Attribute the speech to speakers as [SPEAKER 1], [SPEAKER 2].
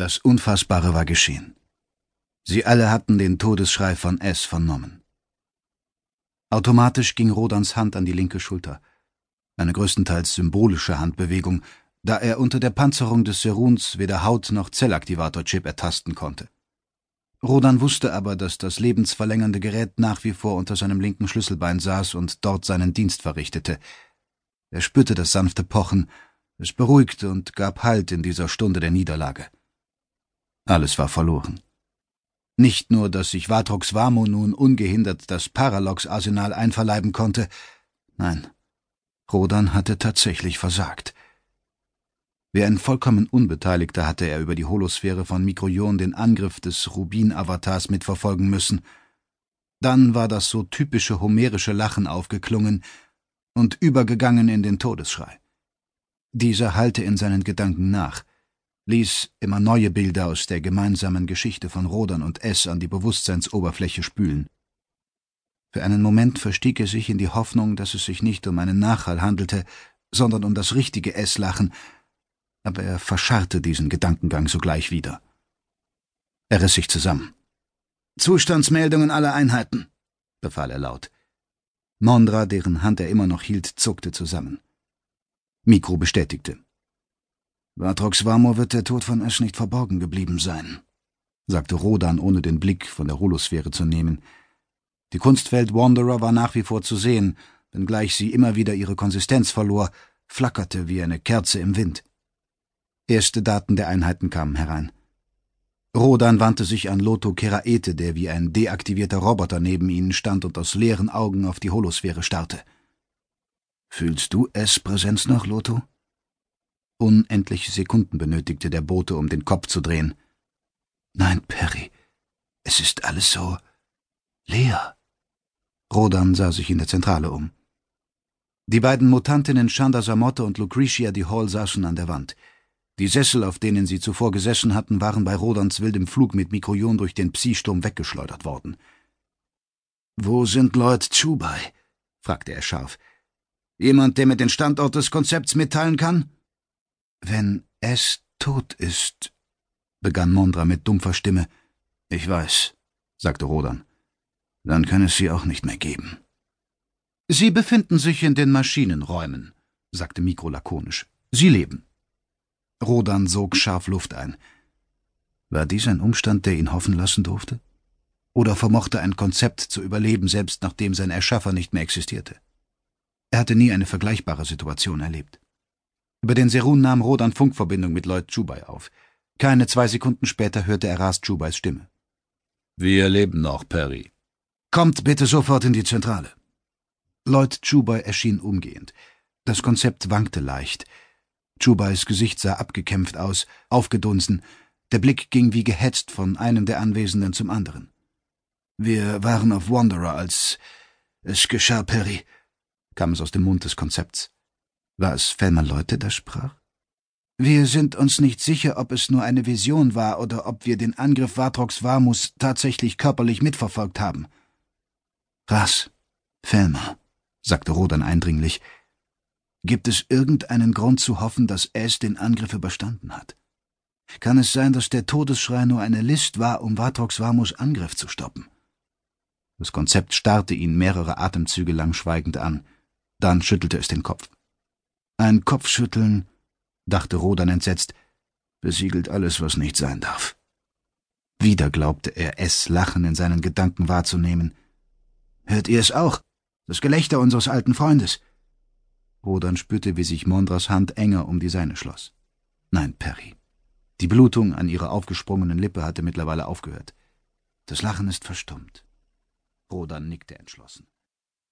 [SPEAKER 1] Das Unfassbare war geschehen. Sie alle hatten den Todesschrei von S vernommen. Automatisch ging Rodans Hand an die linke Schulter. Eine größtenteils symbolische Handbewegung, da er unter der Panzerung des Seruns weder Haut noch Zellaktivator-Chip ertasten konnte. Rodan wusste aber, dass das lebensverlängernde Gerät nach wie vor unter seinem linken Schlüsselbein saß und dort seinen Dienst verrichtete. Er spürte das sanfte Pochen, es beruhigte und gab Halt in dieser Stunde der Niederlage. Alles war verloren. Nicht nur, dass sich Vatrox Vamo nun ungehindert das Paralox-Arsenal einverleiben konnte, nein, Rodan hatte tatsächlich versagt. Wie ein vollkommen Unbeteiligter hatte er über die Holosphäre von Mikrojon den Angriff des Rubin-Avatars mitverfolgen müssen. Dann war das so typische homerische Lachen aufgeklungen und übergegangen in den Todesschrei. Dieser hallte in seinen Gedanken nach, ließ immer neue Bilder aus der gemeinsamen Geschichte von Rodern und S an die Bewusstseinsoberfläche spülen. Für einen Moment verstieg er sich in die Hoffnung, dass es sich nicht um einen Nachhall handelte, sondern um das richtige S-Lachen, aber er verscharrte diesen Gedankengang sogleich wieder. Er riss sich zusammen. Zustandsmeldungen aller Einheiten, befahl er laut. Mondra, deren Hand er immer noch hielt, zuckte zusammen. Mikro bestätigte. Vatrox Vamor wird der Tod von Ash nicht verborgen geblieben sein, sagte Rodan, ohne den Blick von der Holosphäre zu nehmen. Die Kunstwelt Wanderer war nach wie vor zu sehen, wenngleich sie immer wieder ihre Konsistenz verlor, flackerte wie eine Kerze im Wind. Erste Daten der Einheiten kamen herein. Rodan wandte sich an Loto Keraete, der wie ein deaktivierter Roboter neben ihnen stand und aus leeren Augen auf die Holosphäre starrte. Fühlst du es Präsenz noch, Loto? Unendliche Sekunden benötigte der Bote, um den Kopf zu drehen. Nein, Perry, es ist alles so leer. Rodan sah sich in der Zentrale um. Die beiden Mutantinnen Shanda Samotte und Lucretia die Hall saßen an der Wand. Die Sessel, auf denen sie zuvor gesessen hatten, waren bei Rodans wildem Flug mit Mikrojon durch den Psi-Sturm weggeschleudert worden. Wo sind Lord Chubai? fragte er scharf. Jemand, der mir den Standort des Konzepts mitteilen kann? Wenn es tot ist, begann Mondra mit dumpfer Stimme. Ich weiß, sagte Rodan. Dann kann es sie auch nicht mehr geben. Sie befinden sich in den Maschinenräumen, sagte Mikro lakonisch. Sie leben. Rodan sog scharf Luft ein. War dies ein Umstand, der ihn hoffen lassen durfte? Oder vermochte ein Konzept zu überleben, selbst nachdem sein Erschaffer nicht mehr existierte? Er hatte nie eine vergleichbare Situation erlebt. Über den Serun nahm Rodan Funkverbindung mit Lloyd Chubai auf. Keine zwei Sekunden später hörte er Ras Chubais Stimme.
[SPEAKER 2] Wir leben noch, Perry.
[SPEAKER 1] Kommt bitte sofort in die Zentrale. Lloyd Chubai erschien umgehend. Das Konzept wankte leicht. Chubais Gesicht sah abgekämpft aus, aufgedunsen. Der Blick ging wie gehetzt von einem der Anwesenden zum anderen. Wir waren auf Wanderer, als es geschah, Perry, kam es aus dem Mund des Konzepts. War es Fellmer Leute, das sprach? Wir sind uns nicht sicher, ob es nur eine Vision war oder ob wir den Angriff Vatrox Vamus tatsächlich körperlich mitverfolgt haben. Was? Fellmer, sagte Rodan eindringlich. Gibt es irgendeinen Grund zu hoffen, dass es den Angriff überstanden hat? Kann es sein, dass der Todesschrei nur eine List war, um Vatrox Vamus Angriff zu stoppen? Das Konzept starrte ihn mehrere Atemzüge lang schweigend an. Dann schüttelte es den Kopf. Ein Kopfschütteln, dachte Rodan entsetzt, besiegelt alles, was nicht sein darf. Wieder glaubte er, es Lachen in seinen Gedanken wahrzunehmen. Hört ihr es auch? Das Gelächter unseres alten Freundes. Rodan spürte, wie sich Mondras Hand enger um die seine schloss. Nein, Perry. Die Blutung an ihrer aufgesprungenen Lippe hatte mittlerweile aufgehört. Das Lachen ist verstummt. Rodan nickte entschlossen.